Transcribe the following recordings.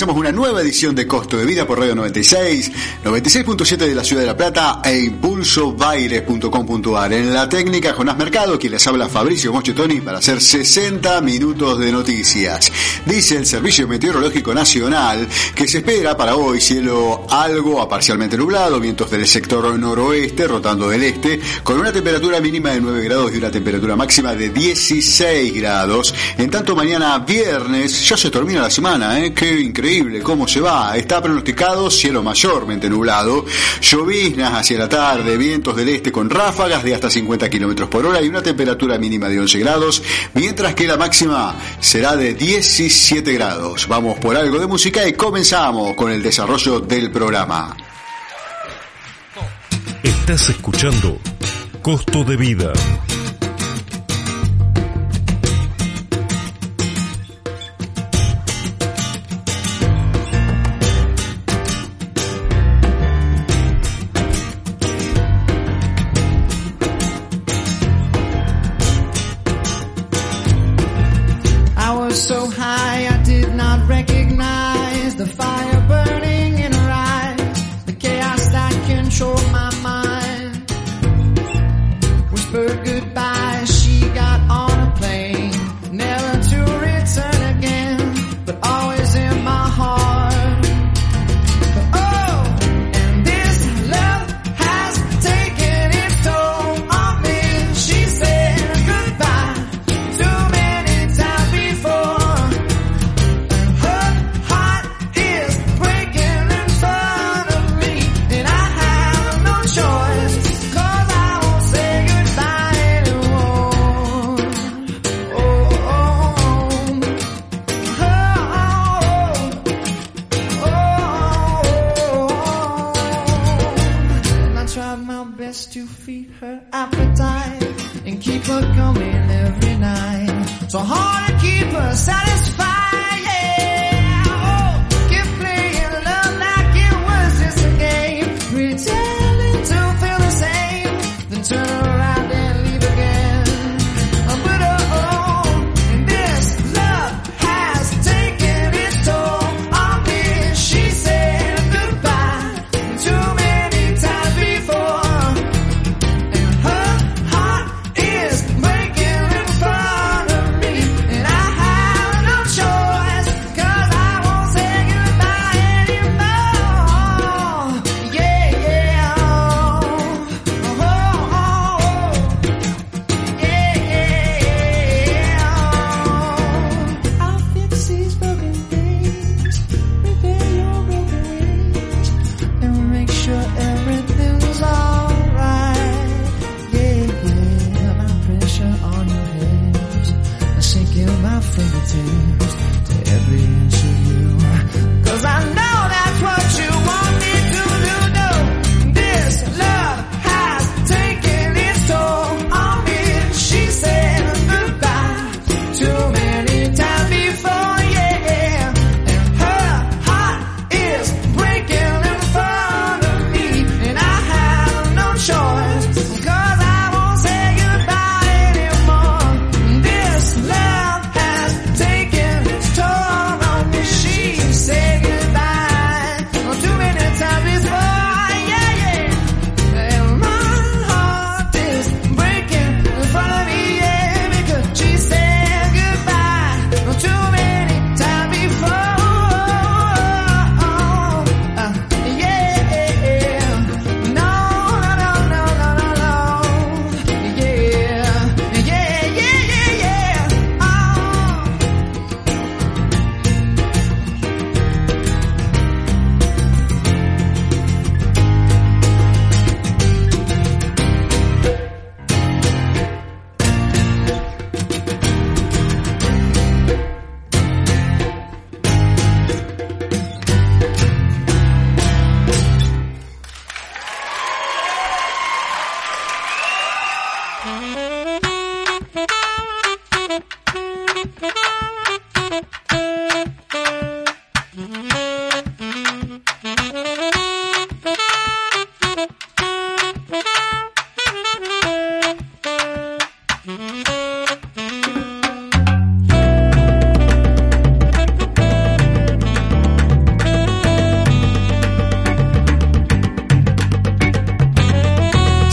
Comenzamos una nueva edición de Costo de Vida por Radio 96, 96.7 de la Ciudad de La Plata e impulsobaires.com.ar. En la técnica, Jonás Mercado, quien les habla Fabricio Mochitoni para hacer 60 minutos de noticias. Dice el Servicio Meteorológico Nacional que se espera para hoy cielo algo a parcialmente nublado, vientos del sector noroeste rotando del este, con una temperatura mínima de 9 grados y una temperatura máxima de 16 grados. En tanto, mañana viernes ya se termina la semana, ¿eh? Qué increíble cómo se va. Está pronosticado cielo mayormente nublado, lloviznas hacia la tarde, vientos del este con ráfagas de hasta 50 kilómetros por hora y una temperatura mínima de 11 grados, mientras que la máxima será de 17 grados. Vamos por algo de música y comenzamos con el desarrollo del programa. Estás escuchando Costo de Vida.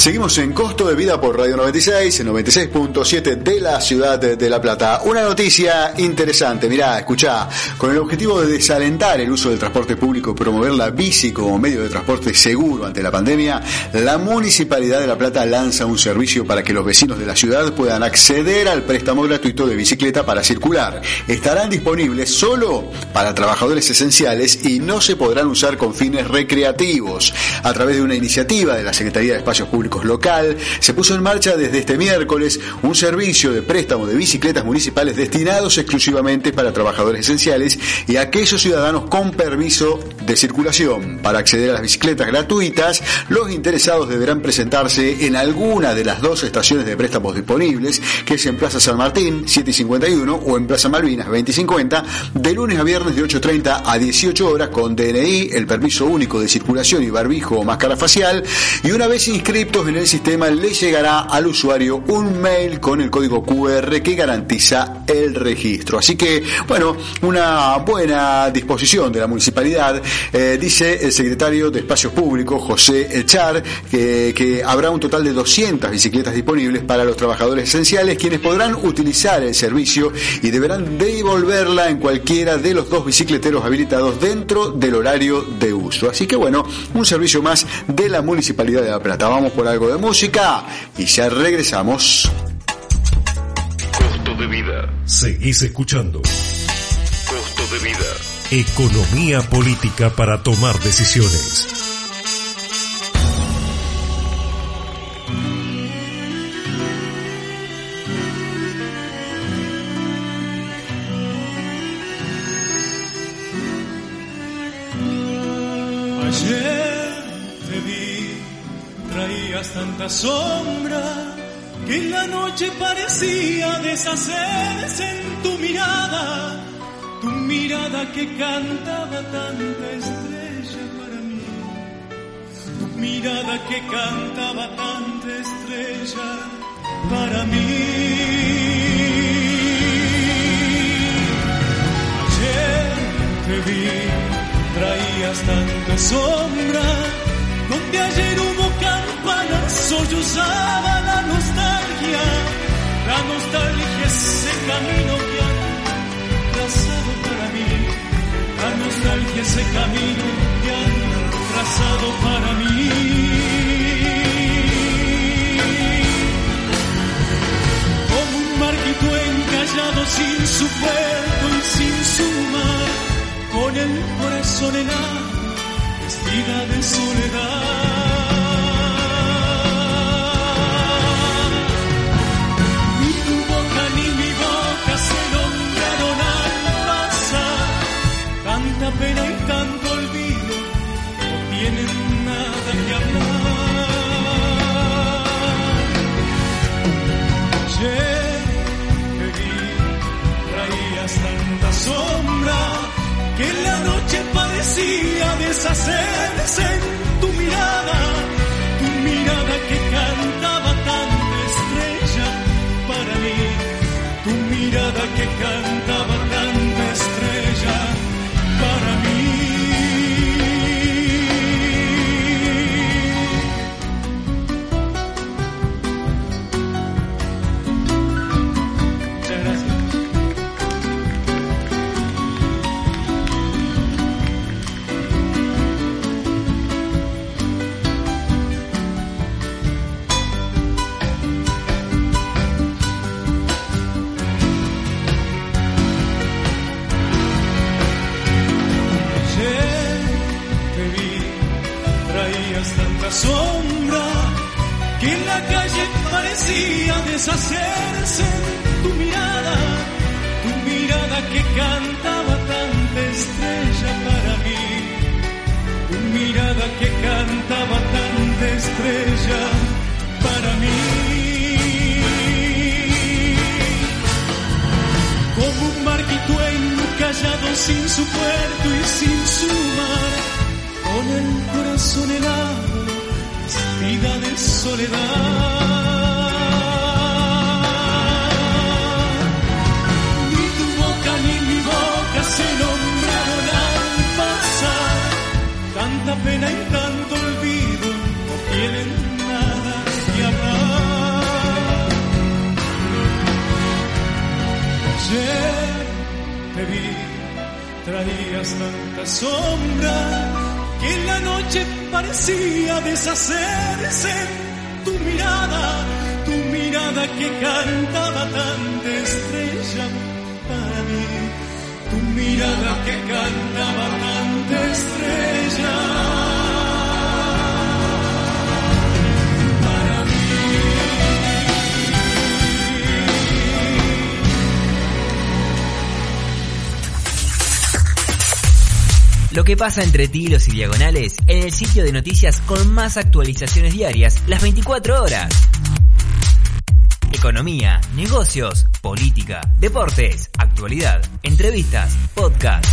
Seguimos en Costo de Vida por Radio 96, en 96.7 de la ciudad de La Plata. Una noticia interesante, mirá, escuchá, con el objetivo de desalentar el uso del transporte público y promover la bici como medio de transporte seguro ante la pandemia, la Municipalidad de La Plata lanza un servicio para que los vecinos de la ciudad puedan acceder al préstamo gratuito de bicicleta para circular. Estarán disponibles solo para trabajadores esenciales y no se podrán usar con fines recreativos. A través de una iniciativa de la Secretaría de Espacios Públicos local, se puso en marcha desde este miércoles un servicio de préstamo de bicicletas municipales destinados exclusivamente para trabajadores esenciales y aquellos ciudadanos con permiso de circulación. Para acceder a las bicicletas gratuitas, los interesados deberán presentarse en alguna de las dos estaciones de préstamos disponibles, que es en Plaza San Martín, 751, o en Plaza Malvinas, 2050, de lunes a viernes de 8.30 a 18 horas con DNI, el permiso único de circulación y barbijo o máscara facial, y una vez inscriptos en el sistema le llegará al usuario un mail con el código QR que garantiza el registro. Así que, bueno, una buena disposición de la municipalidad. Eh, dice el secretario de Espacios Públicos, José Echar, que, que habrá un total de 200 bicicletas disponibles para los trabajadores esenciales, quienes podrán utilizar el servicio y deberán devolverla en cualquiera de los dos bicicleteros habilitados dentro del horario de uso. Así que, bueno, un servicio más de la Municipalidad de La Plata. Vamos por algo de música y ya regresamos. Costo de vida. Seguís escuchando. Costo de vida. Economía política para tomar decisiones. Tanta sombra que en la noche parecía deshacerse en tu mirada, tu mirada que cantaba tanta estrella para mí, tu mirada que cantaba tanta estrella para mí. Ayer te vi, traías tanta sombra, donde ayer hubo campanas, sollozaba la nostalgia, la nostalgia ese camino que han trazado para mí, la nostalgia ese camino que han trazado para mí. Como un marquito encallado sin su puerto y sin su mar, con el corazón helado, vestida de soledad. Que la noche parecía deshacerse Lo que pasa entre tilos y diagonales en el sitio de noticias con más actualizaciones diarias las 24 horas. Economía, negocios, política, deportes, actualidad, entrevistas, podcast.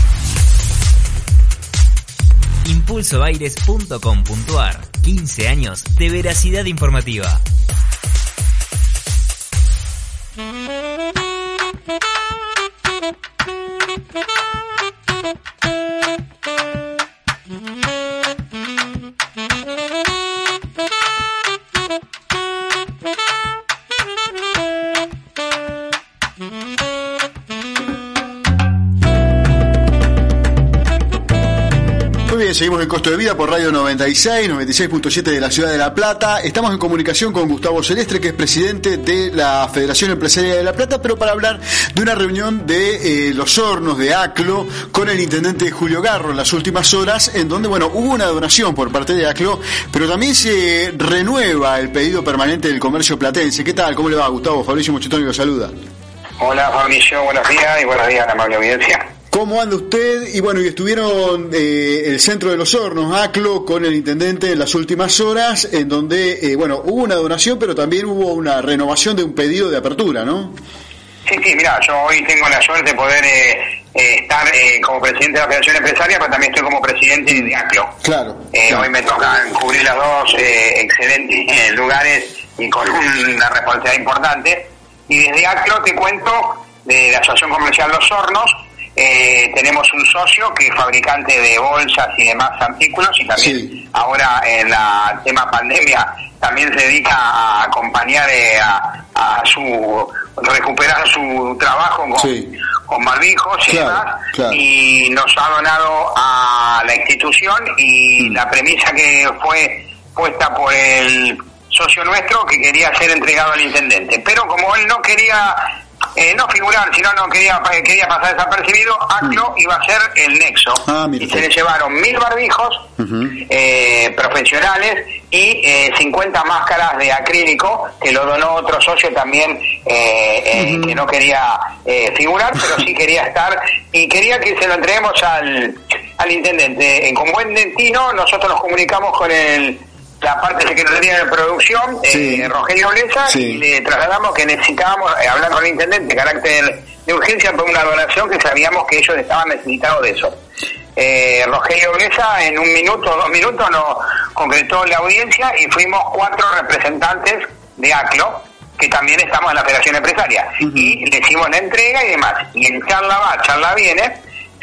Impulsoaires.com.ar 15 años de veracidad informativa. En Costo de Vida por Radio 96, 96.7 de la Ciudad de La Plata. Estamos en comunicación con Gustavo Celestre, que es presidente de la Federación Empresarial de La Plata, pero para hablar de una reunión de eh, los hornos de ACLO con el intendente Julio Garro en las últimas horas, en donde, bueno, hubo una donación por parte de ACLO, pero también se renueva el pedido permanente del comercio platense. ¿Qué tal? ¿Cómo le va, Gustavo? Fabricio Mochitoni lo saluda. Hola Fabricio, buenos días y buenos días a la amable audiencia. ¿Cómo anda usted? Y bueno, y estuvieron eh, el centro de los hornos, ACLO, con el intendente en las últimas horas, en donde, eh, bueno, hubo una donación, pero también hubo una renovación de un pedido de apertura, ¿no? Sí, sí, mira, yo hoy tengo la suerte de poder eh, eh, estar eh, como presidente de la Federación Empresaria, pero también estoy como presidente de ACLO. Claro. Eh, claro. Hoy me toca cubrir las dos eh, excelentes lugares y con una responsabilidad importante. Y desde ACLO te cuento de la Asociación Comercial Los Hornos. Eh, tenemos un socio que es fabricante de bolsas y demás artículos y también Sí. ahora en la tema pandemia también se dedica a acompañar eh, a, a su recuperar su trabajo con, Sí. con barbijos y Claro, demás claro. y nos ha donado a la institución y Mm. la premisa que fue puesta por el socio nuestro que quería ser entregado al intendente. Pero como él no quería eh, no figurar, sino no quería eh, quería pasar desapercibido, ACLO iba a ser el nexo. Mm. Ah, y se le llevaron mil barbijos eh, profesionales y eh, 50 máscaras de acrílico que lo donó otro socio también eh, eh, que no quería eh, figurar, pero sí quería estar y quería que se lo entreguemos al, al intendente. Con buen destino nosotros nos comunicamos con el la parte Secretaría de Producción, eh, Sí. Rogelio Blesa, Sí. y le trasladamos que necesitábamos eh, hablar con el intendente de carácter de urgencia por una donación que sabíamos que ellos estaban necesitados de eso. Eh, Rogelio Blesa en un minuto, dos minutos nos concretó la audiencia y fuimos cuatro representantes de ACLO que también estamos en la Federación Empresaria y le hicimos la entrega y demás. Y en charla va, charla viene,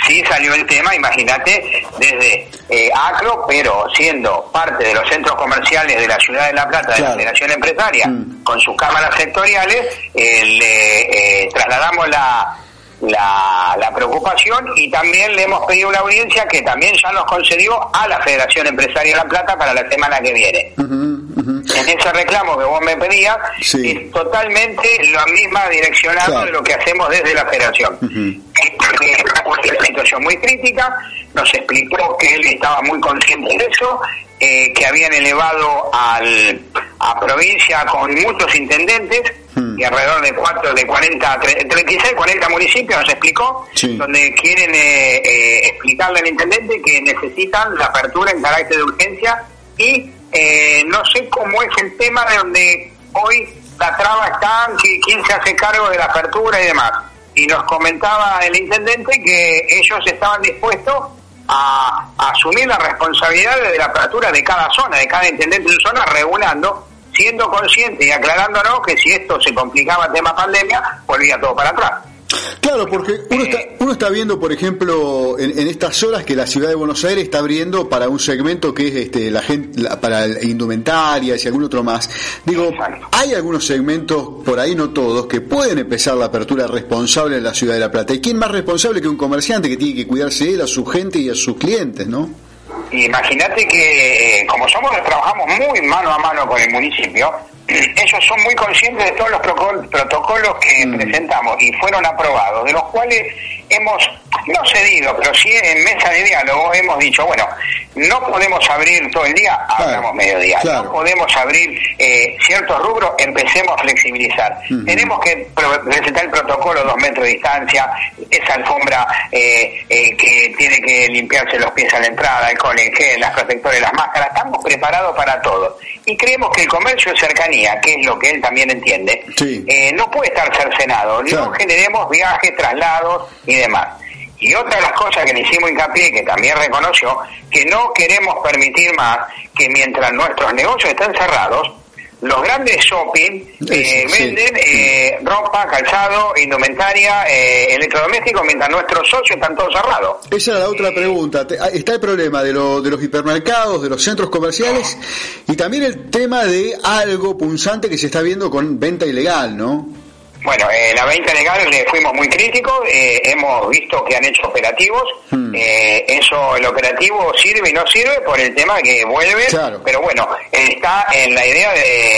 sí salió el tema, imagínate, desde eh, ACLO, pero siendo parte de los centros comerciales de la ciudad de La Plata, de la Federación Empresaria, Mm. con sus cámaras sectoriales, eh, le eh, trasladamos la, la, la preocupación y también le hemos pedido una audiencia que también ya nos concedió a la Federación Empresaria de La Plata para la semana que viene. En ese reclamo que vos me pedías, Sí. es totalmente la misma direccionado Claro. de lo que hacemos desde la Federación. Estamos en una situación muy crítica, nos explicó que él estaba muy consciente de eso, eh, que habían elevado al, a provincia con muchos intendentes, Hmm. y alrededor de cuatro, de 40, tre- 36, 40 municipios, nos explicó, Sí. donde quieren eh, eh, explicarle al intendente que necesitan la apertura en carácter de urgencia y eh, no sé cómo es el tema de donde hoy la traba está, quién se hace cargo de la apertura y demás. Y nos comentaba el intendente que ellos estaban dispuestos a, a asumir la responsabilidad de la apertura de cada zona, de cada intendente de zona, regulando, siendo consciente y aclarándonos que si esto se complicaba el tema pandemia, volvía todo para atrás. Claro, porque uno está, uno está viendo, por ejemplo, en, en estas horas que la ciudad de Buenos Aires está abriendo para un segmento que es este, la gente, la- para el indumentarias y algún otro más. Digo, Exacto. hay algunos segmentos, por ahí no todos, que pueden empezar la apertura responsable en la ciudad de La Plata. ¿Y quién más responsable que un comerciante que tiene que cuidarse él, a su gente y a sus clientes, no? Imagínate que eh, como somos trabajamos muy mano a mano con el municipio, ellos son muy conscientes de todos los protocolos que presentamos y fueron aprobados, de los cuales hemos no cedido, pero sí en mesa de diálogo hemos dicho, bueno, no podemos abrir todo el día, abramos mediodía, claro. no podemos abrir eh, ciertos rubros, empecemos a flexibilizar. Tenemos que presentar el protocolo, dos metros de distancia, esa alfombra eh, eh, que tiene que limpiarse los pies a la entrada, alcohol en gel, las protectores, las máscaras, estamos preparados para todo. Y creemos que el comercio de cercanía, que es lo que él también entiende, Sí. eh, no puede estar cercenado. Claro. No generemos viajes, traslados y demás. Y otra de las cosas que le hicimos hincapié, que también reconoció, que no queremos permitir más que mientras nuestros negocios estén cerrados, los grandes shopping eh, sí. venden eh, ropa, calzado, indumentaria, eh, electrodomésticos, mientras nuestros socios están todos cerrados. Esa era la otra pregunta. Te- ah, Está el problema de, lo- de los hipermercados, de los centros comerciales y también el tema de algo punzante que se está viendo con venta ilegal, ¿no? Bueno, eh, la venta legal le fuimos muy críticos, eh, hemos visto que han hecho operativos, Hmm. eh, eso, el operativo sirve y no sirve por el tema que vuelve, Claro. pero bueno, está en la idea de, de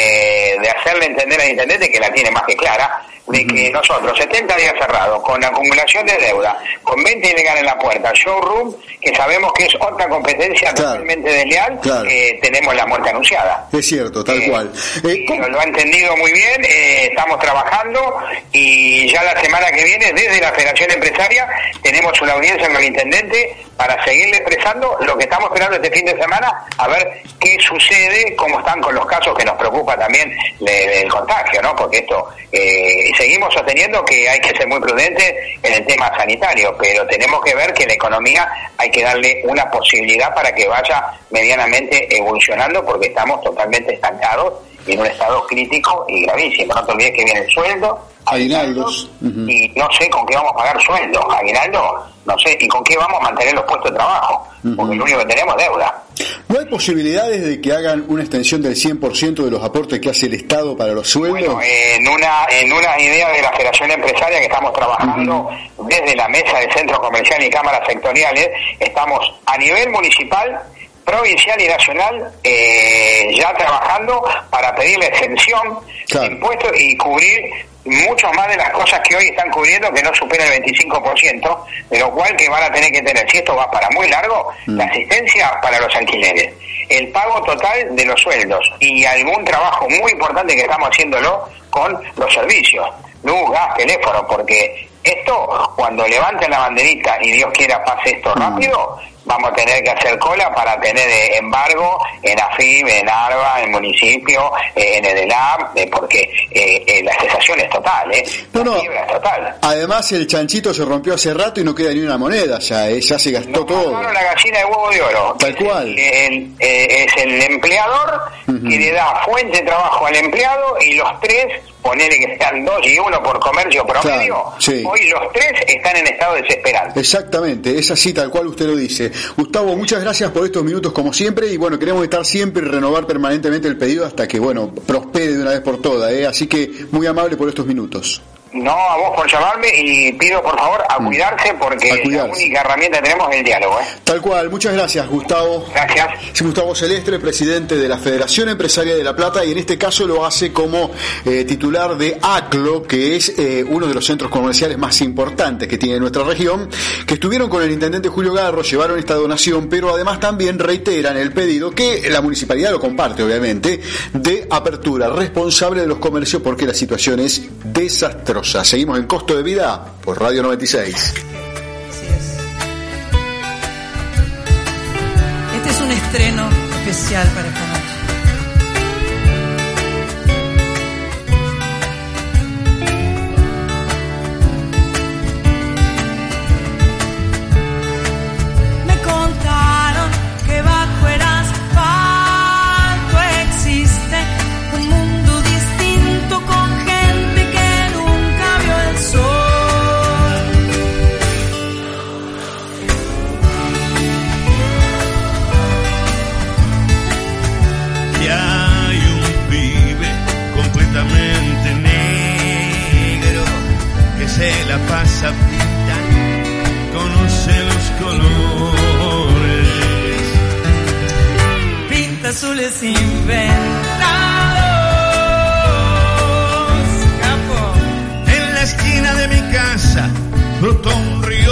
hacerle entender al intendente que la tiene más que clara, de que nosotros, 70 días cerrados, con acumulación de deuda, con venta ilegal en la puerta, showroom, que sabemos que es otra competencia Claro. totalmente desleal, Claro. eh, tenemos la muerte anunciada. Es cierto, tal Eh, cual. Eh, ¿cómo- Lo, ha entendido muy bien, eh, estamos trabajando y ya la semana que viene desde la Federación Empresaria tenemos una audiencia con el intendente para seguirle expresando lo que estamos esperando este fin de semana, a ver qué sucede, cómo están con los casos que nos preocupa también del contagio, ¿no? Porque esto, eh, seguimos sosteniendo que hay que ser muy prudentes en el tema sanitario, pero tenemos que ver que la economía hay que darle una posibilidad para que vaya medianamente evolucionando porque estamos totalmente estancados y en un estado crítico y gravísimo. No te olvides que viene el sueldo, Aguinaldos. Y no sé con qué vamos a pagar sueldo, aguinaldo, no sé, y con qué vamos a mantener los puestos de trabajo, porque lo único que tenemos es deuda. ¿No hay posibilidades de que hagan una extensión del 100% de los aportes que hace el Estado para los sueldos? Bueno, en una en una idea de la Federación Empresaria que estamos trabajando desde la mesa de centros comerciales y cámaras sectoriales, estamos a nivel municipal, provincial y nacional eh, ya trabajando para pedir la exención Claro. de impuestos y cubrir mucho más de las cosas que hoy están cubriendo que no supera el 25%, de lo cual que van a tener que tener, si esto va para muy largo, la asistencia para los alquileres, el pago total de los sueldos y algún trabajo muy importante que estamos haciéndolo con los servicios, luz, gas, teléfono, porque esto, cuando levanten la banderita y Dios quiera pase esto rápido, vamos a tener que hacer cola para tener eh, embargo en AFIB, en ARBA, en municipio, eh, en eh, porque eh, eh, la cesación es total, ¿eh? No, no. quiebra es total. Además, el chanchito se rompió hace rato y no queda ni una moneda, ya, ya se gastó Nos todo. la gallina de huevo de oro. Tal cual. El- el- es el empleador que le da fuente de trabajo al empleado y los tres, ponele que sean dos y uno por comercio promedio, Claro, sí. hoy los tres están en estado desesperante. Exactamente, es así tal cual usted lo dice. Gustavo, muchas gracias por estos minutos como siempre y bueno, queremos estar siempre y renovar permanentemente el pedido hasta que bueno, prospere de una vez por todas, ¿eh? así que muy amable por estos minutos. No a vos por llamarme y pido por favor a cuidarse porque A la única herramienta que tenemos es el diálogo. ¿eh? Tal cual, muchas gracias Gustavo. Gracias. Es Gustavo Celestre, presidente de la Federación Empresaria de La Plata, y en este caso lo hace como eh, titular de ACLO, que es eh, uno de los centros comerciales más importantes que tiene nuestra región, que estuvieron con el intendente Julio Garro, llevaron esta donación, pero además también reiteran el pedido, que la municipalidad lo comparte obviamente, de apertura responsable de los comercios porque la situación es desastrosa. Seguimos en Costo de Vida por Radio 96. Así es. Este es un estreno especial para. Pasa pintando, conoce los colores. Pinta azules inventados. En la esquina de mi casa brotó un río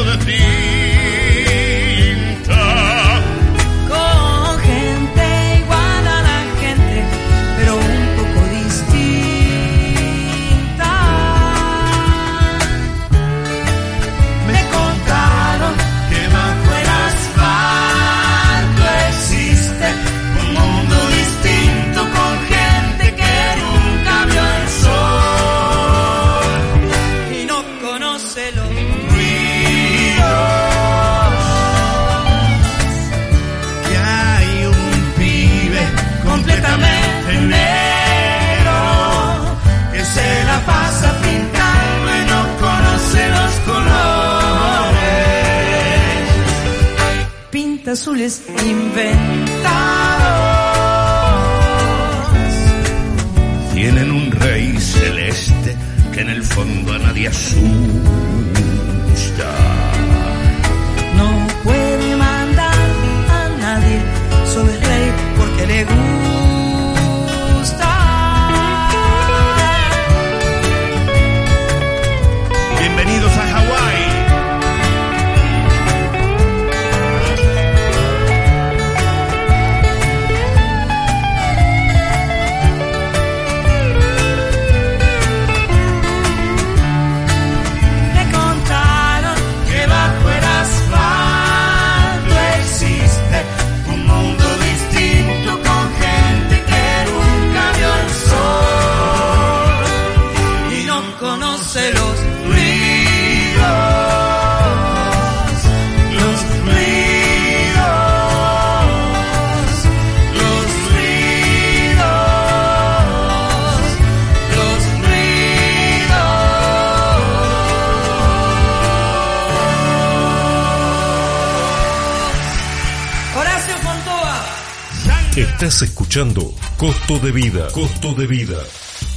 Estás escuchando Costo de Vida. Costo de Vida.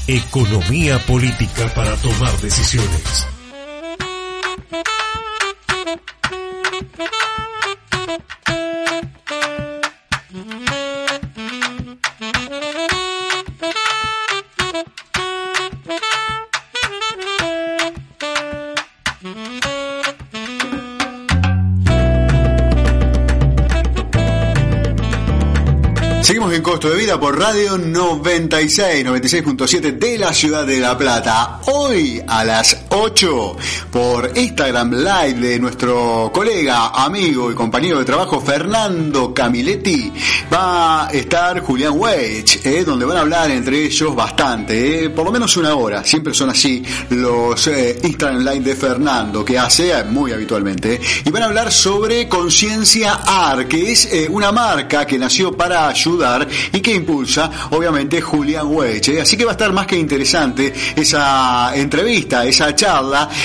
Economía política para tomar decisiones. Costo de Vida por Radio 96, 96.7 de la ciudad de La Plata. Hoy a las 8 por Instagram Live de nuestro colega, amigo y compañero de trabajo Fernando Camiletti va a estar Julián Weich, eh, donde van a hablar entre ellos bastante, eh, por lo menos una hora. Siempre son así los eh, Instagram Live de Fernando que hace muy habitualmente. Y van a hablar sobre Conciencia AR, que es una marca que nació para ayudar y que impulsa, obviamente, Julián Weich. Así que va a estar más que interesante esa entrevista, esa charla,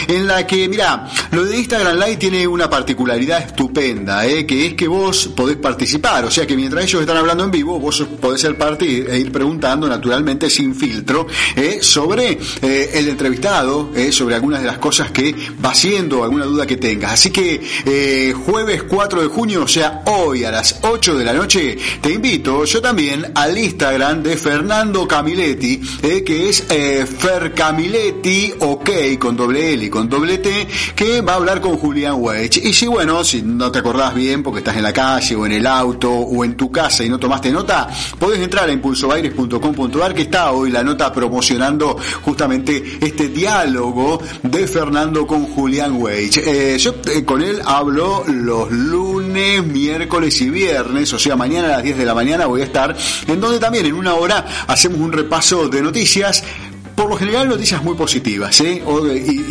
en la que, mira, lo de Instagram Live tiene una particularidad estupenda, eh, que es que vos podés participar, o sea que mientras ellos están hablando en vivo, vos podés ser parte e ir preguntando, naturalmente, sin filtro, eh, sobre eh, el entrevistado, sobre algunas de las cosas que va haciendo, alguna duda que tengas. Así que jueves 4 de junio, o sea, hoy a las 8 de la noche, te invito yo también al Instagram de Fernando Camiletti, que es Fer Camiletti, ok, doble L y con doble T, que va a hablar con Julián Weich. Y si, bueno, si no te acordás bien porque estás en la calle o en el auto o en tu casa y no tomaste nota, podés entrar a impulsobaires.com.ar que está hoy la nota promocionando justamente este diálogo de Fernando con Julián Weich. Eh, yo eh, con él hablo los lunes, miércoles y viernes, o sea, mañana a las 10 de la mañana voy a estar, en donde también en una hora hacemos un repaso de noticias por lo general noticias muy positivas y,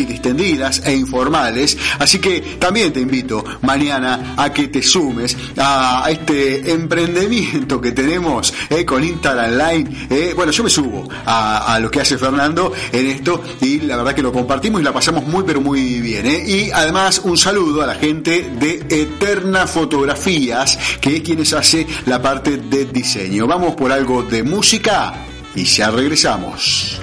distendidas e informales. Así que también te invito mañana a que te sumes a, este emprendimiento que tenemos ¿eh? con Instagram Line. ¿eh? Bueno, yo me subo a, a lo que hace Fernando en esto y la verdad que lo compartimos y la pasamos muy pero muy bien. ¿eh? Y además un saludo a la gente de Eterna Fotografías, que es quienes hace la parte de diseño. Vamos por algo de música y ya regresamos.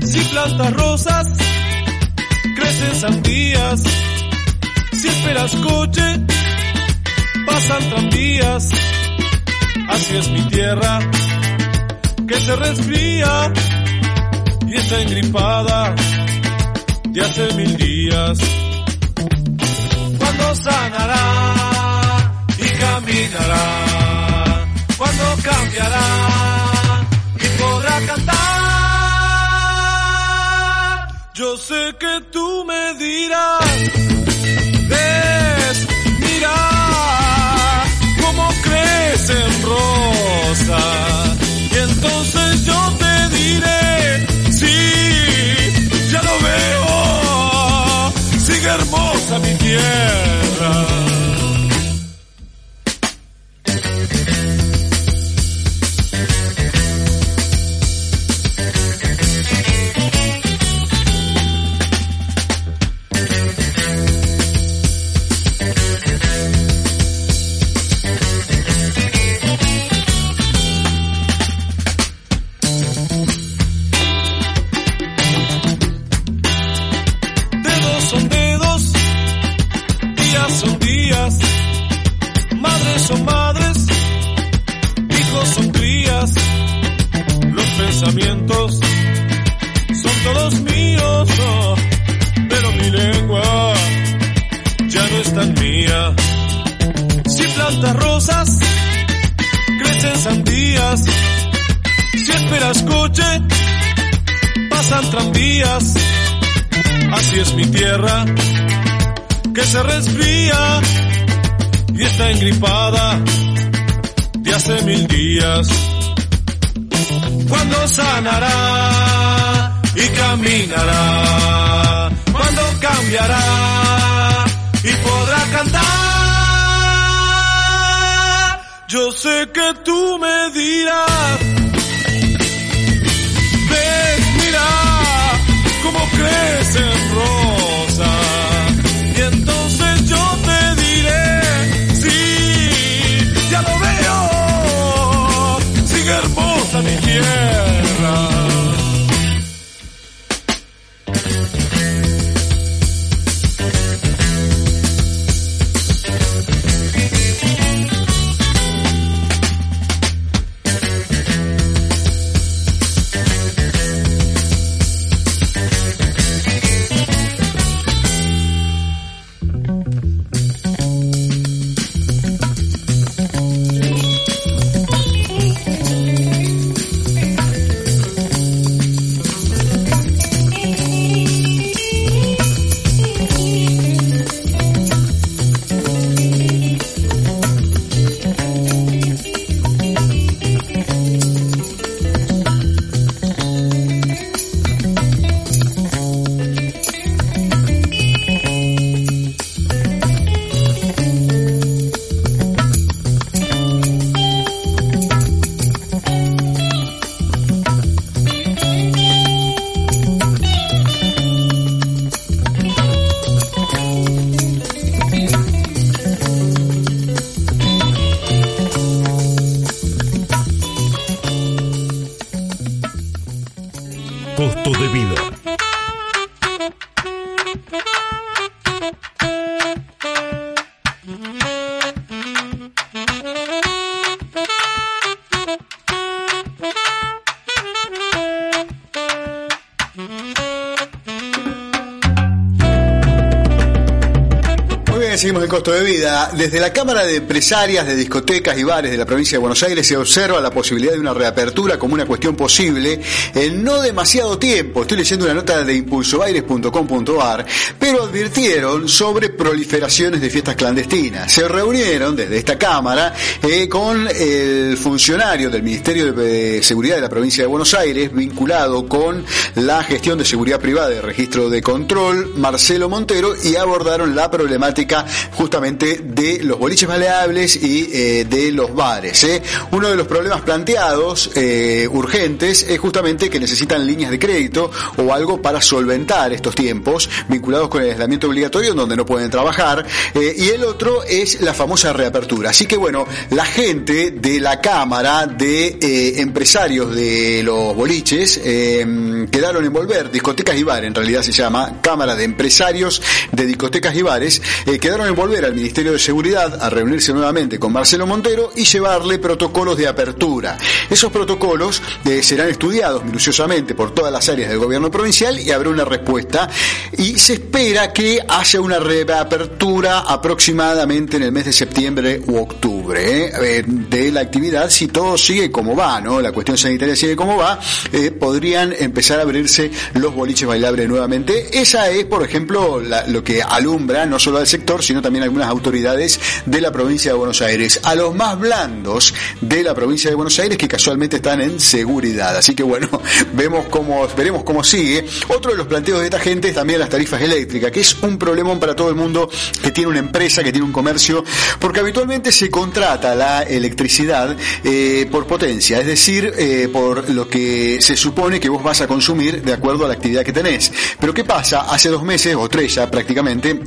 Si plantas rosas, crecen sandías. Si esperas coche, pasan tranvías. Así es mi tierra, que se resfría y está engripada de hace mil días. Cuando sanará y caminará, cuando cambiará Yo sé que tú me dirás, ves, mira cómo crecen rosas. Y entonces yo te diré, sí, ya lo veo, sigue hermosa mi tierra. Hermosa de vida. Desde la Cámara de Empresarias de Discotecas y Bares de la provincia de Buenos Aires se observa la posibilidad de una reapertura como una cuestión posible en no demasiado tiempo. Estoy leyendo una nota de impulsobaires.com.ar, pero advirtieron sobre proliferaciones de fiestas clandestinas. Se reunieron desde esta Cámara eh, con el funcionario del Ministerio de Seguridad de la provincia de Buenos Aires vinculado con la gestión de seguridad privada y registro de control, Marcelo Montero, y abordaron la problemática justamente de los boliches baleables y eh, de los bares. ¿eh? Uno de los problemas planteados urgentes es justamente que necesitan líneas de crédito o algo para solventar estos tiempos vinculados con el obligatorio en donde no pueden trabajar. Eh, y el otro es la famosa reapertura. Así que bueno, la gente de la Cámara de eh, Empresarios de los Boliches eh, quedaron en volver, discotecas y bares, en realidad se llama Cámara de Empresarios de Discotecas y Bares, eh, quedaron en volver al Ministerio de Seguridad a reunirse nuevamente con Marcelo Montero y llevarle protocolos de apertura. Esos protocolos serán estudiados minuciosamente por todas las áreas del gobierno provincial y habrá una respuesta. Y se espera que haya una reapertura aproximadamente en el mes de septiembre u octubre eh, eh, de la actividad. Si todo sigue como va, ¿no? La cuestión sanitaria sigue como va, eh, podrían empezar a abrirse los boliches bailables nuevamente. Esa es, por ejemplo, lo que alumbra no solo al sector, sino también algunas autoridades de la provincia de Buenos Aires. A los más blandos de la provincia de Buenos Aires que casualmente están en seguridad. Así que bueno, vemos cómo, veremos cómo sigue. Otro de los planteos de esta gente es también las tarifas eléctricas, es un problemón para todo el mundo que tiene una empresa, que tiene un comercio, porque habitualmente se contrata la electricidad eh, por potencia, es decir, eh, por lo que se supone que vos vas a consumir de acuerdo a la actividad que tenés. Pero ¿qué pasa? Hace dos meses o tres ya prácticamente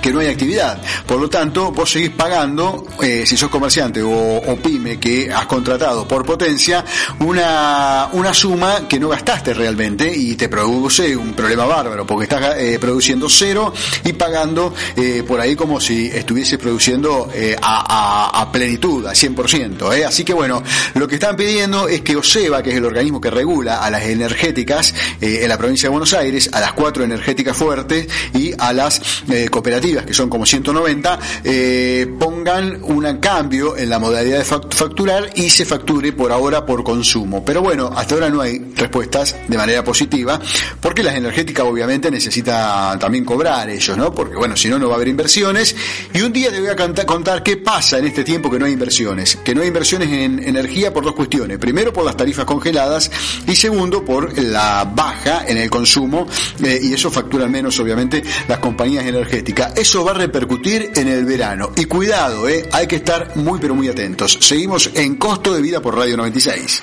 que no hay actividad. Por lo tanto, vos seguís pagando, eh, si sos comerciante o, o pyme que has contratado por potencia, una, una suma que no gastaste realmente y te produce un problema bárbaro, porque estás eh, produciendo cero y pagando eh, por ahí como si estuviese produciendo a, a- a plenitud, a 100%. ¿eh? Así que bueno, lo que están pidiendo es que OSEBA, que es el organismo que regula a las energéticas en la provincia de Buenos Aires, a las cuatro energéticas fuertes y a las eh, que son como 190, eh, pongan un cambio en la modalidad de fac- facturar y se facture por ahora por consumo. Pero bueno, hasta ahora no hay respuestas de manera positiva, porque las energéticas obviamente necesitan también cobrar ellos, ¿no? Porque bueno, si no, no va a haber inversiones. Y un día te voy a contar qué pasa en este tiempo que no hay inversiones. Que no hay inversiones en energía por dos cuestiones. Primero, por las tarifas congeladas y segundo, por la baja en el consumo eh, y eso facturan menos obviamente las compañías energéticas. Eso va a repercutir en el verano. Y cuidado, eh, hay que estar muy pero muy atentos. Seguimos en Costo de Vida por Radio 96.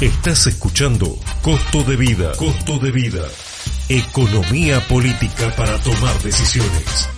Estás escuchando Costo de Vida, Costo de Vida. Economía política para tomar decisiones.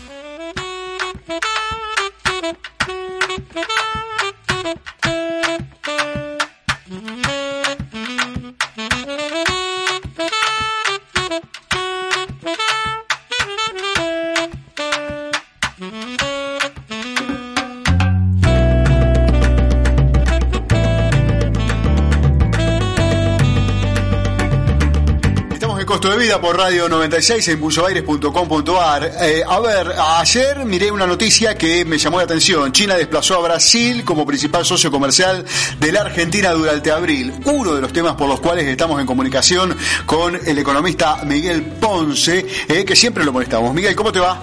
Por Radio 96 en pulsoaires.com.ar. Eh, a ver, ayer miré una noticia que me llamó la atención. China desplazó a Brasil como principal socio comercial de la Argentina durante abril. Uno de los temas por los cuales estamos en comunicación con el economista Miguel Ponce, eh, que siempre lo molestamos. Miguel, ¿cómo te va?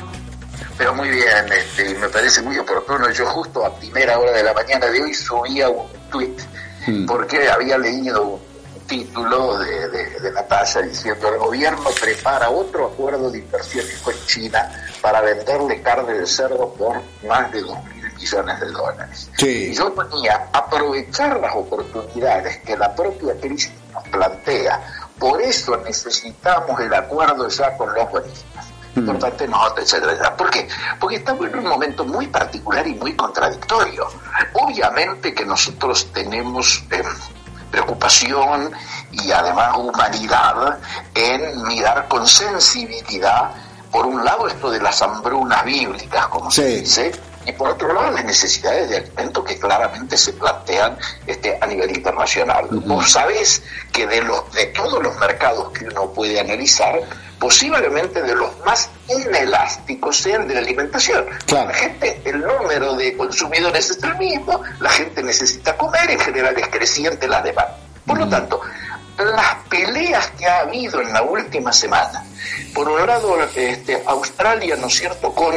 Pero muy bien, este, me parece muy oportuno. Yo justo a primera hora de la mañana de hoy subía un tuit porque había leído título de, de, de Natalia diciendo el gobierno prepara otro acuerdo de inversiones con China para venderle carne de cerdo por más de dos mil millones de dólares. Sí. Y yo ponía aprovechar las oportunidades que la propia crisis nos plantea. Por eso necesitamos el acuerdo ya con los bonistas importante nota, etcétera, etcétera. ¿Por qué? Porque estamos en un momento muy particular y muy contradictorio. Obviamente que nosotros tenemos eh, preocupación y además humanidad en mirar con sensibilidad, por un lado, esto de las hambrunas bíblicas, como se dice, y por otro lado las necesidades de alimento que claramente se plantean este, a nivel internacional. Vos sabés que de, los, de todos los mercados que uno puede analizar, posiblemente de los más inelásticos sea el de la alimentación. La gente, el número de consumidores es el mismo, la gente necesita comer, en general es creciente la demanda. Por lo tanto, las peleas que ha habido en la última semana, por un lado este, Australia, ¿no es cierto?, con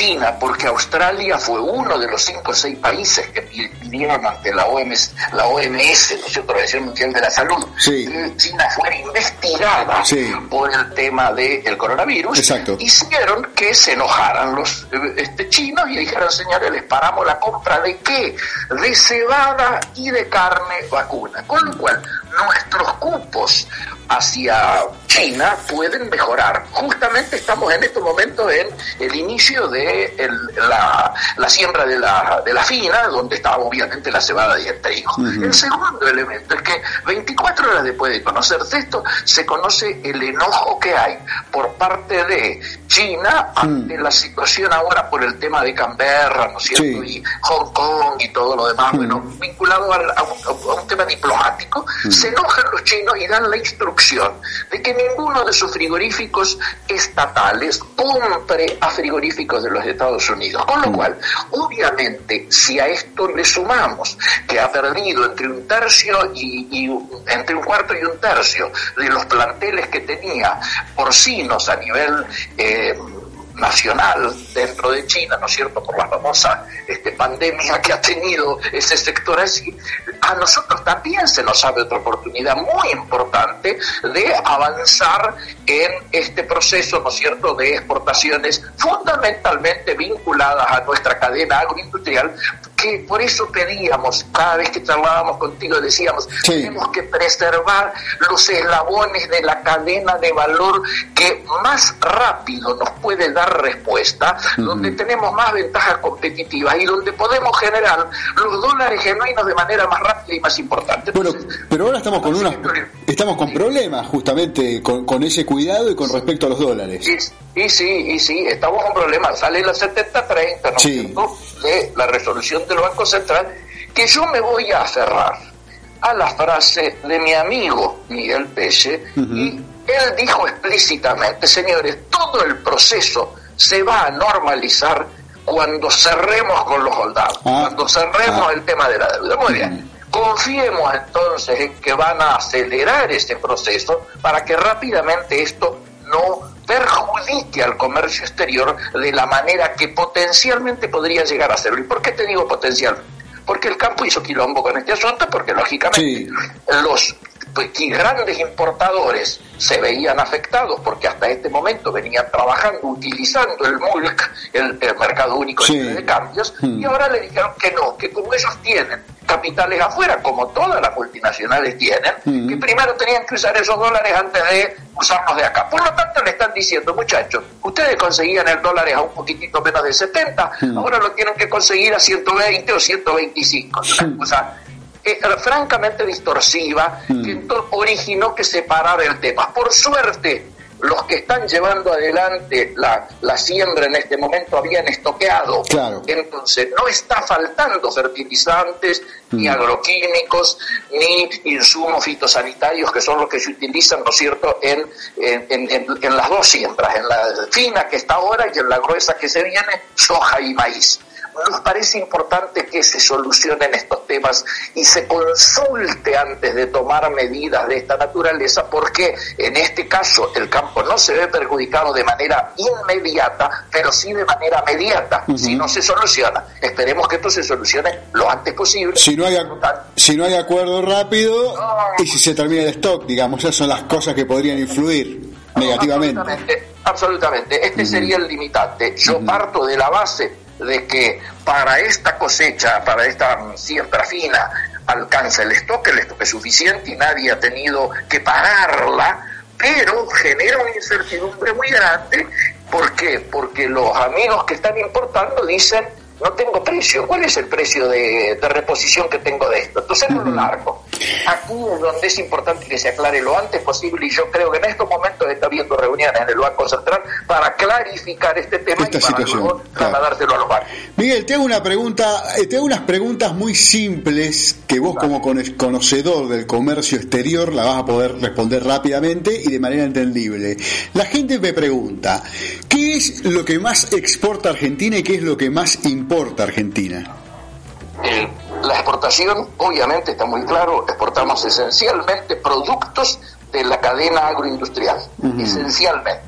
China, porque Australia fue uno de los cinco o seis países que pidieron ante la OMS, la OMS, ¿no es cierto?, Organización Mundial de la Salud, que China fuera investigada por el tema del coronavirus, hicieron que se enojaran los eh, este, chinos y dijeron, señores, les paramos la compra de qué? De cebada y de carne vacuna. Con lo cual, nuestros cupos hacia China pueden mejorar. Justamente estamos en estos momentos en el inicio de el, la, la, siembra de la, de la fina, donde está obviamente la cebada y el trigo. El segundo elemento es que 24 horas después de conocerse esto, se conoce el enojo que hay por parte de China ante la situación ahora por el tema de Canberra, ¿no es cierto? Y Hong Kong y todo lo demás, bueno, vinculado a, un, a, un, tema diplomático, se enojan los chinos y dan la instrucción de que ninguno de sus frigoríficos estatales compre a frigoríficos de los Estados Unidos. Con lo cual, obviamente, si a esto le sumamos que ha perdido entre un tercio y, y entre un cuarto y un tercio de los planteles que tenía porcinos a nivel eh, nacional dentro de China, ¿no es cierto?, por la famosa este, pandemia que ha tenido ese sector así, a nosotros también se nos abre otra oportunidad muy importante de avanzar en este proceso, ¿no es cierto?, de exportaciones fundamentalmente vinculadas a nuestra cadena agroindustrial, que por eso pedíamos, cada vez que charlábamos contigo, decíamos, sí. tenemos que preservar los eslabones de la cadena de valor que más rápido nos puede dar respuesta, uh -huh. donde tenemos más ventajas competitivas y donde podemos generar los dólares genuinos de manera más rápida y más importante. Bueno, pero ahora estamos con una, estamos con problemas justamente con, con ese cuidado y con respecto a los dólares. Y, y sí, y sí, estamos con problemas. Sale la 70-30, ¿no es sí. cierto? De la resolución del Banco Central, que yo me voy a aferrar a la frase de mi amigo Miguel Pelle, uh -huh. y él dijo explícitamente, señores, todo el proceso se va a normalizar cuando cerremos con los soldados, ah, cuando cerremos ah. el tema de la deuda. Muy bien. Confiemos entonces en que van a acelerar ese proceso para que rápidamente esto no perjudique al comercio exterior de la manera que potencialmente podría llegar a serlo. ¿Y por qué te digo potencialmente? Porque el campo hizo quilombo con este asunto, porque lógicamente sí. los pues, grandes importadores se veían afectados porque hasta este momento venían trabajando utilizando el MULC, el, el mercado único sí. de cambios, mm. y ahora le dijeron que no, que como ellos tienen capitales afuera, como todas las multinacionales tienen, que primero tenían que usar esos dólares antes de usarlos de acá. Por lo tanto, le están diciendo, muchachos, ustedes conseguían el dólar a un poquitito menos de 70, ahora lo tienen que conseguir a 120 o 125. Una cosa eh, francamente distorsiva que ento- originó que separara el tema. Por suerte, los que están llevando adelante la, la siembra en este momento habían estoqueado. Claro. Entonces, no está faltando fertilizantes, ni agroquímicos, ni insumos fitosanitarios, que son los que se utilizan, ¿no es cierto?, en, en, en- en- en las dos siembras, en la fina que está ahora y en la gruesa que se viene, soja y maíz. Nos parece importante que se solucionen estos temas y se consulte antes de tomar medidas de esta naturaleza, porque en este caso el campo no se ve perjudicado de manera inmediata, pero sí de manera mediata, si no se soluciona. Esperemos que esto se solucione lo antes posible. Si no hay, si no hay acuerdo rápido y si se termina el stock, digamos, esas son las cosas que podrían influir negativamente. Absolutamente, absolutamente. Este sería el limitante. Yo parto de la base de que para esta cosecha, para esta siembra fina, alcanza el stock, el stock es suficiente y nadie ha tenido que pararla, pero genera una incertidumbre muy grande. ¿Por qué? Porque los amigos que están importando dicen, no tengo precio, ¿cuál es el precio de, de reposición que tengo de esto? Entonces no lo largo. Aquí es donde es importante que se aclare lo antes posible y yo creo que en estos momentos está habiendo reuniones en el Banco Central para clarificar este tema Esta y para situación, luego claro. trasladárselo a los bancos. Miguel, te hago una pregunta, eh, te hago unas preguntas muy simples que vos como cono- conocedor del comercio exterior la vas a poder responder rápidamente y de manera entendible. La gente me pregunta, ¿qué es lo que más exporta Argentina y qué es lo que más importa Argentina? Eh, la exportación, obviamente, está muy claro, exportamos esencialmente productos de la cadena agroindustrial, esencialmente.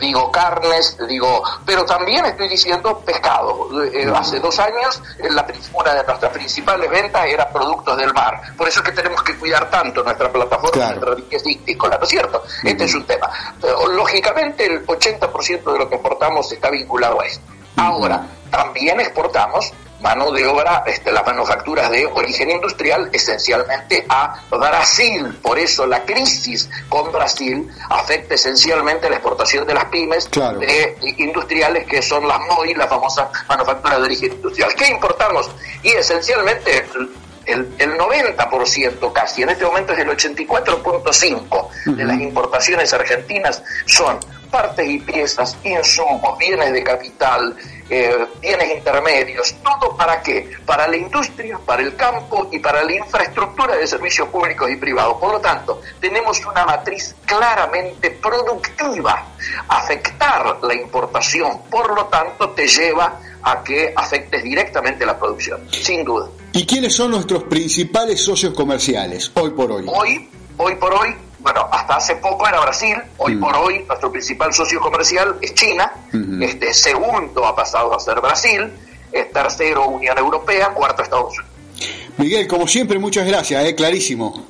Digo carnes, digo, pero también estoy diciendo pescado. Eh, hace dos años, eh, la, una de nuestras principales ventas era productos del mar. Por eso es que tenemos que cuidar tanto nuestra plataforma, nuestra riqueza ¿no es cierto? Este es un tema. Pero, lógicamente, el 80% de lo que exportamos está vinculado a esto. Ahora, también exportamos mano de obra, este, las manufacturas de origen industrial, esencialmente a Brasil. Por eso la crisis con Brasil afecta esencialmente la exportación de las pymes Claro. de, industriales que son las MOI, las famosas manufacturas de origen industrial. ¿Qué importamos? Y esencialmente el, el 90% casi, en este momento es el 84.5% de las importaciones argentinas son partes y piezas, insumos, bienes de capital, eh, bienes intermedios, todo para qué? Para la industria, para el campo y para la infraestructura de servicios públicos y privados. Por lo tanto, tenemos una matriz claramente productiva. Afectar la importación, por lo tanto, te lleva a que afectes directamente la producción, sin duda. ¿Y quiénes son nuestros principales socios comerciales hoy por hoy? Hoy, hoy por hoy, bueno, hasta hace poco era Brasil, hoy Mm. por hoy nuestro principal socio comercial es China, este segundo ha pasado a ser Brasil, tercero Unión Europea, cuarto Estados Unidos. Miguel, como siempre, muchas gracias, eh, clarísimo.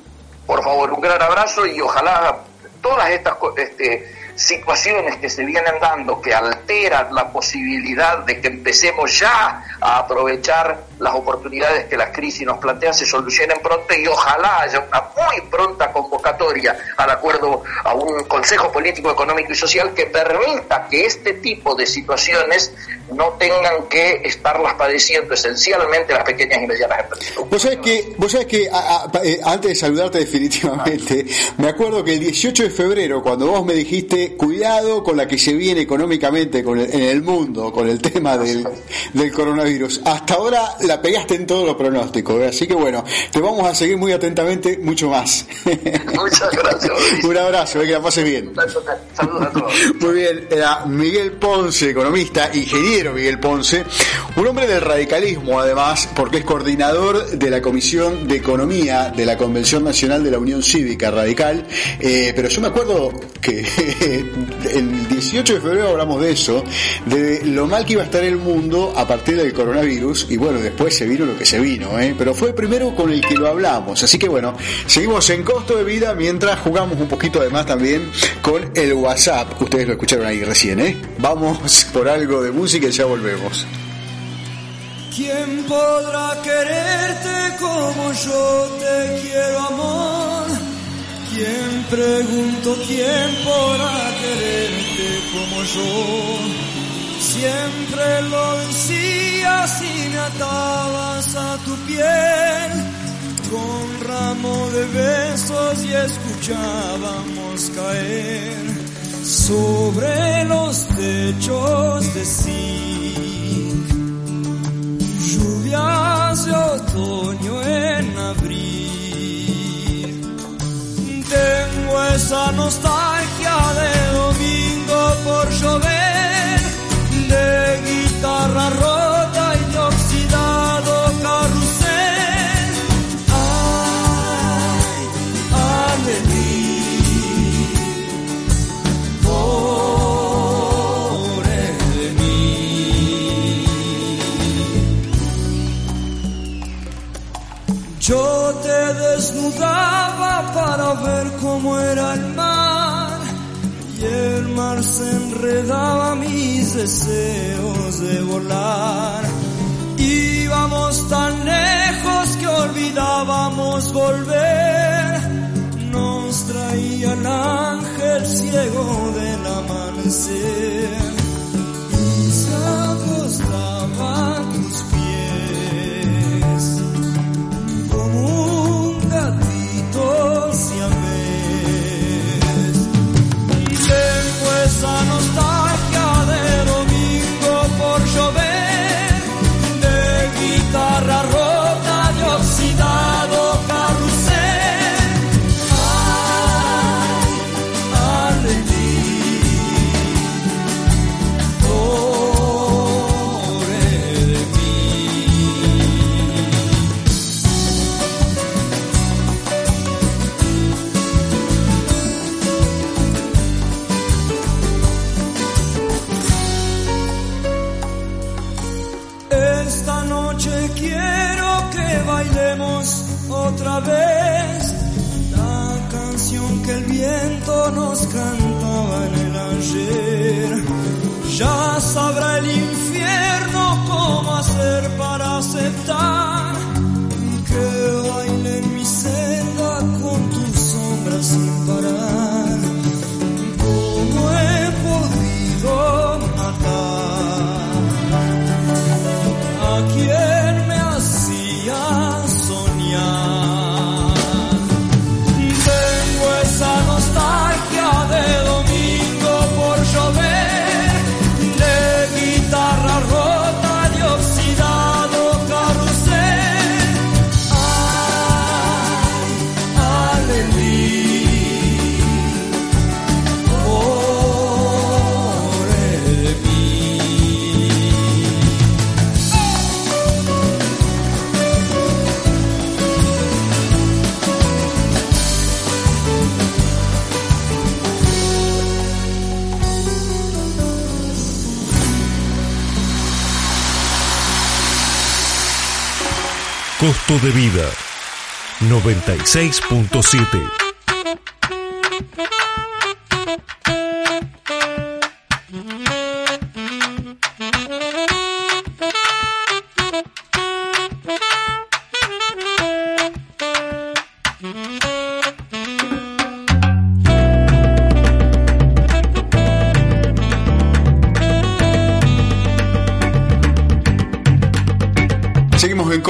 Por favor, un gran abrazo y ojalá todas estas este, situaciones que se vienen dando que alteran la posibilidad de que empecemos ya a aprovechar las oportunidades que la crisis nos plantea se solucionen pronto y ojalá haya una muy pronta convocatoria al acuerdo a un Consejo Político, Económico y Social que permita que este tipo de situaciones no tengan que estarlas padeciendo esencialmente las pequeñas y medianas empresas. Vos sabés que, vos sabés que eh, antes de saludarte definitivamente, me acuerdo que el 18 de febrero, cuando vos me dijiste, cuidado con la que se viene económicamente con el- en el mundo, con el tema del, del coronavirus, hasta ahora la pegaste en todos los pronósticos, ¿eh? así que bueno, te vamos a seguir muy atentamente mucho más. Muchas gracias. Un abrazo, eh, que la pases bien. Saludos a todos. Muy bien, era Miguel Ponce, economista, ingeniero Miguel Ponce, un hombre del radicalismo además, porque es coordinador de la Comisión de Economía de la Convención Nacional de la Unión Cívica Radical, Eh, pero yo me acuerdo que el 18 de febrero hablamos de eso, de lo mal que iba a estar el mundo a partir del coronavirus, y bueno, después se vino lo que se vino, ¿eh? pero fue primero con el que lo hablamos, así que bueno, seguimos en costo de vida mientras jugamos un poquito además también con el WhatsApp, ustedes lo escucharon ahí recién, ¿eh? Vamos por algo de música y ya volvemos. ¿Quién podrá quererte como yo te quiero, amor? ¿Quién pregunto quién podrá quererte como yo? Siempre lo decías y me atabas a tu piel con ramo de besos y escuchábamos caer sobre los techos de zinc. Lluvias de otoño en abril. Tengo esa nostalgia de domingo por llover, de guitarra rota y de oxidado carrusel. Ay, Amelie, pobre de mí. Yo te desnudaba para ver cómo era el mar y el mar se enredaba mis deseos de volar. Íbamos tan lejos que olvidábamos volver. Nos traía el ángel ciego del amanecer y se acostaba Tengo 96.7.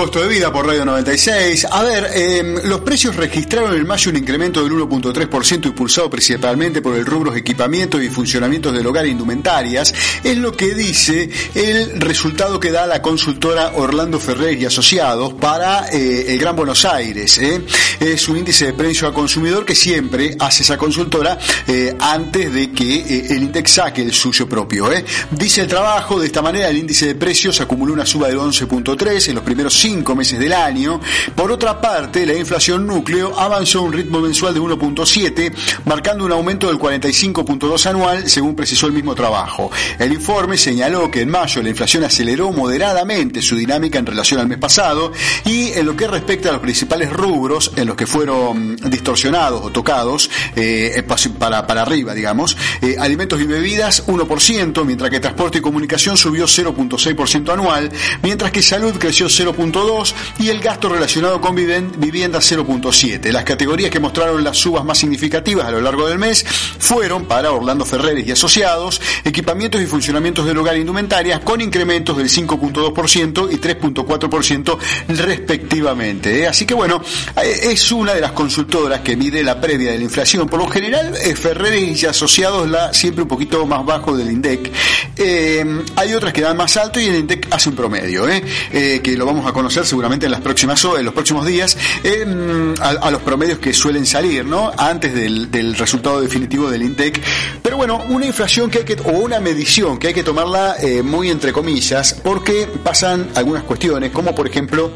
Costo de vida por Radio 96. A ver, eh, los precios registraron en mayo un incremento del 1.3% impulsado principalmente por el rubro equipamientos y funcionamientos del hogar e indumentarias. Es lo que dice el resultado que da la consultora Orlando Ferrer y Asociados para eh, el Gran Buenos Aires. eh. Es un índice de precio al consumidor que siempre hace esa consultora eh, antes de que el INDEX saque el suyo propio. Dice el trabajo, de esta manera el índice de precios acumuló una suba del 11.3 en los primeros cinco meses del año. Por otra parte, la inflación núcleo avanzó a un ritmo mensual de 1.7, marcando un aumento del 45.2 anual, según precisó el mismo trabajo. El informe señaló que en mayo la inflación aceleró moderadamente su dinámica en relación al mes pasado y en lo que respecta a los principales rubros en los que fueron distorsionados o tocados eh, para, para arriba, digamos, eh, alimentos y bebidas 1%, mientras que transporte y comunicación subió 0.6% anual, mientras que salud creció 0.2% y el gasto relacionado con vivienda 0.7%. Las categorías que mostraron las subas más significativas a lo largo del mes fueron para Orlando Ferreres y asociados, equipamientos y funcionamientos del hogar e indumentarias con incrementos del 5.2% y 3.4% respectivamente. ¿eh? Así que bueno, eh, es una de las consultoras que mide la previa de la inflación. Por lo general, eh, Ferreres y asociados la siempre un poquito más bajo del INDEC. hay otras que dan más alto y el INDEC hace un promedio, que lo vamos a conocer seguramente en los próximos días, a, los promedios que suelen salir, ¿no? Antes del, resultado definitivo del INDEC. Pero bueno, una inflación que hay que, o una medición que hay que tomarla muy entre comillas, porque pasan algunas cuestiones, como por ejemplo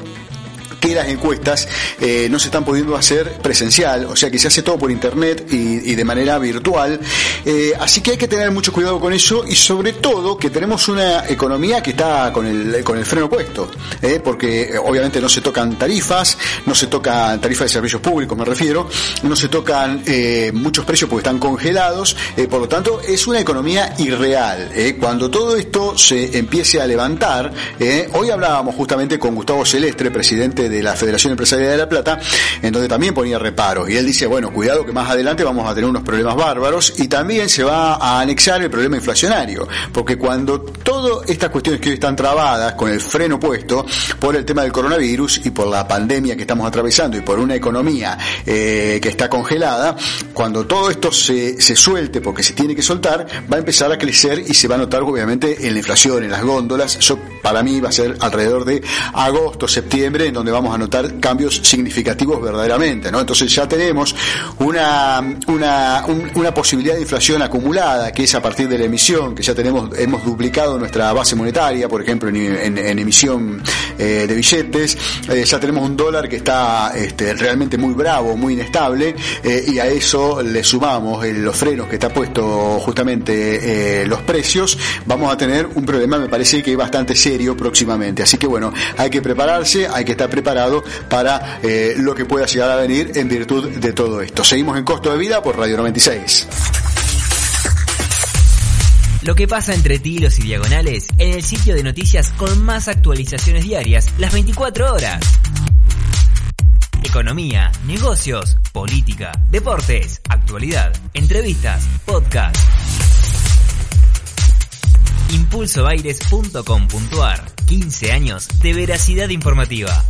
que las encuestas eh, no se están pudiendo hacer presencial, o sea que se hace todo por internet y, de manera virtual. Eh, así que hay que tener mucho cuidado con eso y sobre todo que tenemos una economía que está con el, con el freno puesto, eh, porque obviamente no se tocan tarifas, no se tocan tarifas de servicios públicos, me refiero, no se tocan muchos precios porque están congelados, por lo tanto es una economía irreal. Cuando todo esto se empiece a levantar, hoy hablábamos justamente con Gustavo Celestre, presidente de de la Federación Empresarial de La Plata, en donde también ponía reparos. Y él dice, bueno, cuidado que más adelante vamos a tener unos problemas bárbaros y también se va a anexar el problema inflacionario, porque cuando todas estas cuestiones que hoy están trabadas con el freno puesto por el tema del coronavirus y por la pandemia que estamos atravesando y por una economía eh, que está congelada, cuando todo esto se, se suelte porque se tiene que soltar, va a empezar a crecer y se va a notar obviamente en la inflación, en las góndolas. Eso para mí va a ser alrededor de agosto, septiembre, en donde vamos a notar cambios significativos verdaderamente, ¿no? Entonces ya tenemos una, una, una posibilidad de inflación acumulada, que es a partir de la emisión, que ya tenemos, hemos duplicado nuestra base monetaria, por ejemplo, en, emisión eh, de billetes, eh, ya tenemos un dólar que está este, realmente muy bravo, muy inestable, eh, y a eso le sumamos los frenos que está puesto justamente los precios, vamos a tener un problema, me parece que bastante serio próximamente. Así que bueno, hay que prepararse, hay que estar para eh, lo que pueda llegar a venir en virtud de todo esto. Seguimos en Costo de Vida por Radio 96. Lo que pasa entre tilos y diagonales en el sitio de noticias con más actualizaciones diarias, las 24 horas. Economía, negocios, política, deportes, actualidad, entrevistas, podcast. Impulsoaires.com.ar 15 años de veracidad informativa.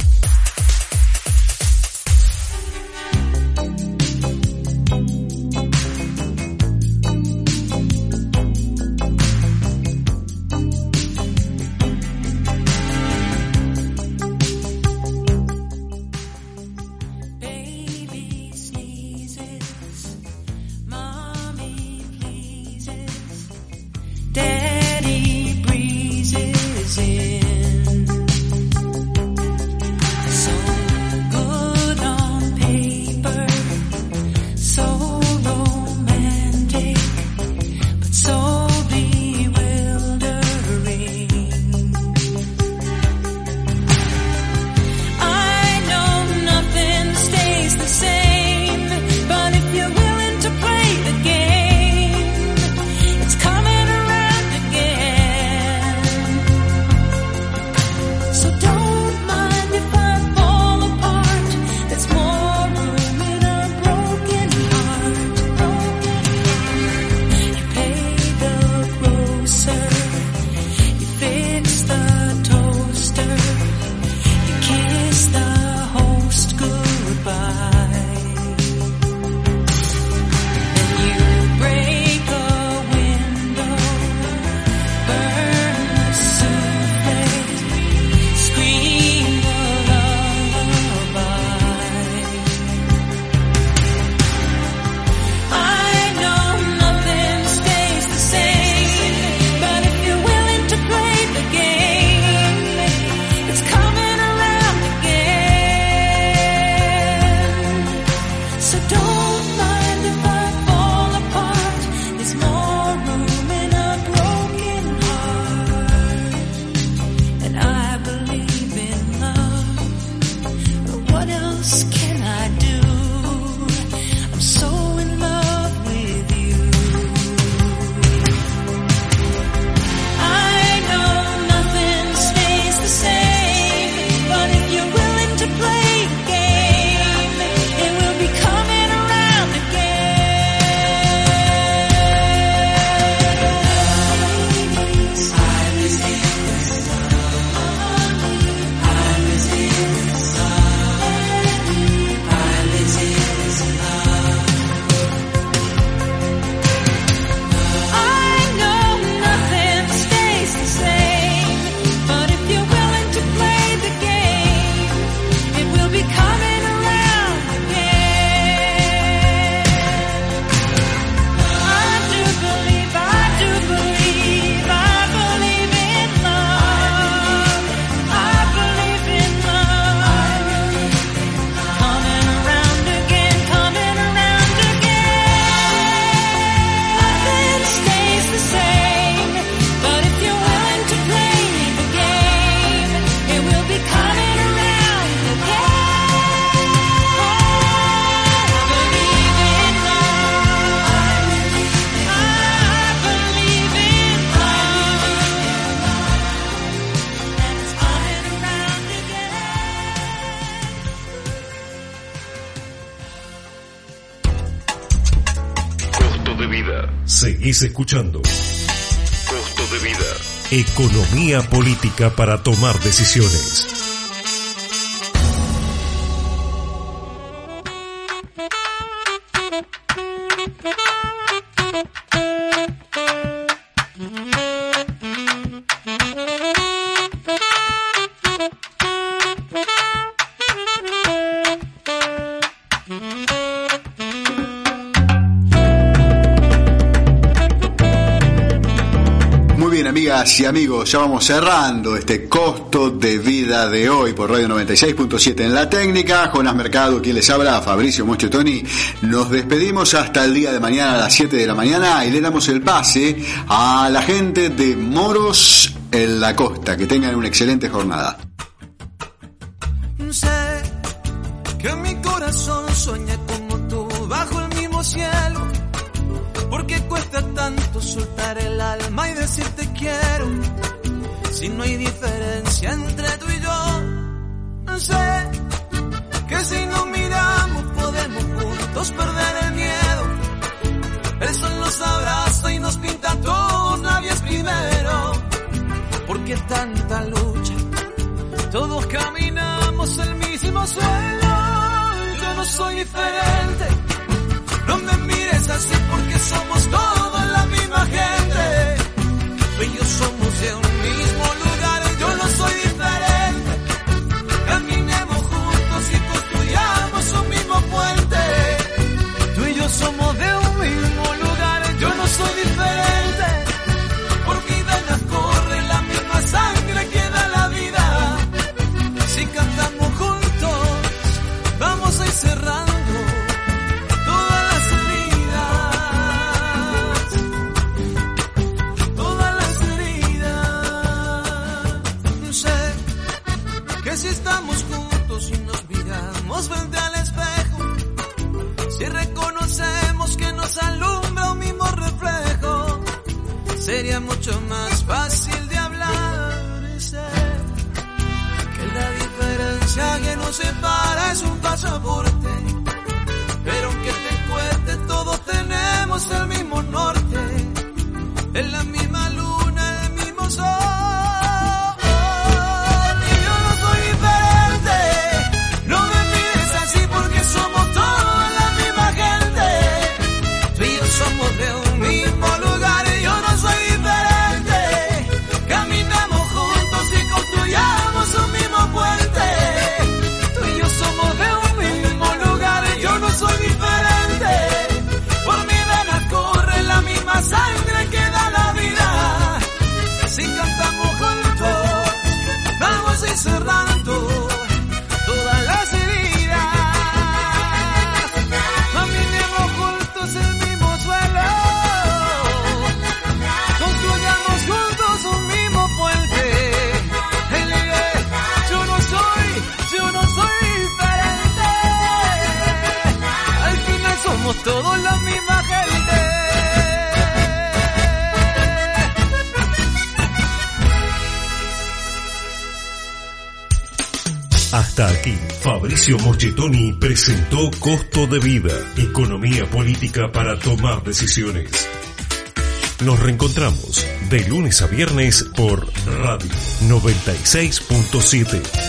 Escuchando. Costo de vida. Economía política para tomar decisiones. y amigos, ya vamos cerrando este costo de vida de hoy por Radio 96.7 en la técnica. Jonás Mercado, quien les habla, Fabricio Mochetoni. Nos despedimos hasta el día de mañana a las 7 de la mañana y le damos el pase a la gente de Moros en la Costa. Que tengan una excelente jornada. yo no soy diferente. No me mires así porque somos todos la misma gente. Y yo somos de un Fabricio Mochettoni presentó Costo de Vida, Economía Política para tomar decisiones. Nos reencontramos de lunes a viernes por Radio 96.7.